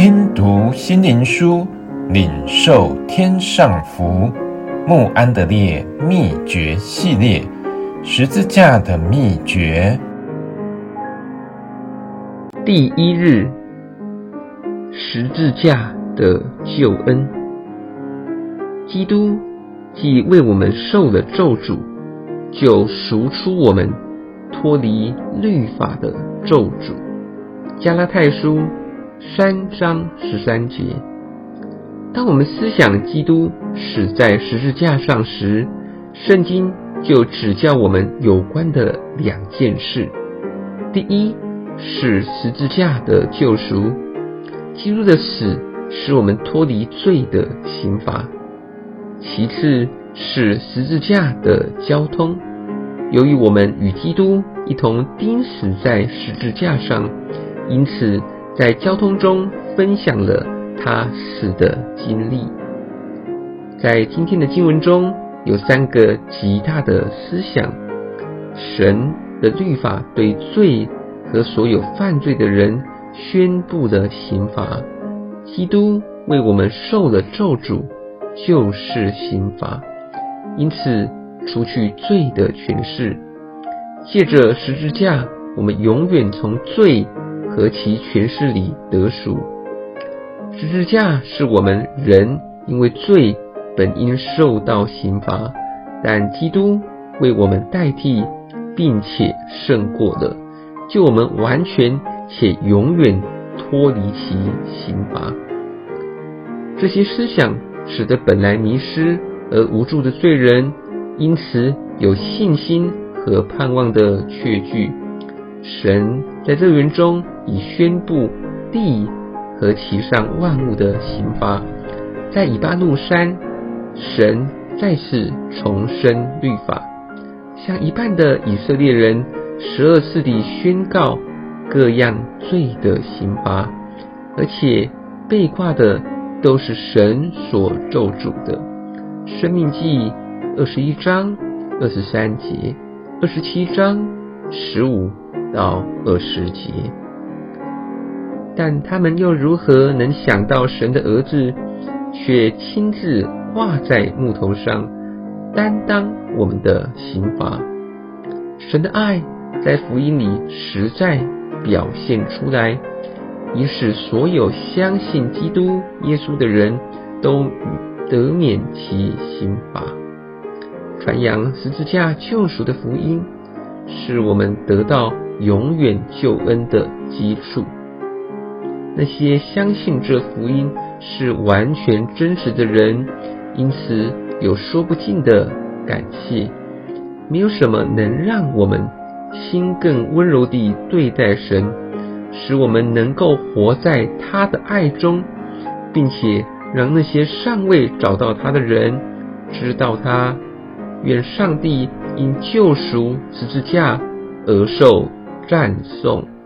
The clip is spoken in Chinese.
听读心灵书，领受天上福。慕安德烈秘诀系列：十字架的秘诀。第一日，十字架的救恩。基督既为我们受了咒诅，就赎出我们脱离律法的咒诅。加拉太书。三章十三节。当我们思想基督死在十字架上时，圣经就指教我们有关的两件事：第一是十字架的救赎，基督的死使我们脱离罪的刑罚；其次是十字架的交通，由于我们与基督一同钉死在十字架上，因此。在交通中分享了他死的经历。在今天的经文中有三个极大的思想：神的律法对罪和所有犯罪的人宣布了刑罚；基督为我们受了咒诅，就是刑罚，因此除去罪的权势。借着十字架，我们永远从罪。和其权势里得赎。十字架是我们人因为罪本应受到刑罚，但基督为我们代替，并且胜过了，就我们完全且永远脱离其刑罚。这些思想使得本来迷失而无助的罪人，因此有信心和盼望的确据。神在乐园中已宣布地和其上万物的刑罚，在以巴路山，神再次重申律法，向一半的以色列人十二次地宣告各样罪的刑罚，而且背挂的都是神所咒诅的。生命记二十一章二十三节，二十七章十五。到二十节，但他们又如何能想到神的儿子却亲自挂在木头上，担当我们的刑罚？神的爱在福音里实在表现出来，以使所有相信基督耶稣的人都得免其刑罚。传扬十字架救赎的福音，使我们得到。永远救恩的基础。那些相信这福音是完全真实的人，因此有说不尽的感谢。没有什么能让我们心更温柔地对待神，使我们能够活在他的爱中，并且让那些尚未找到他的人知道他。愿上帝因救赎十字架而受赞颂。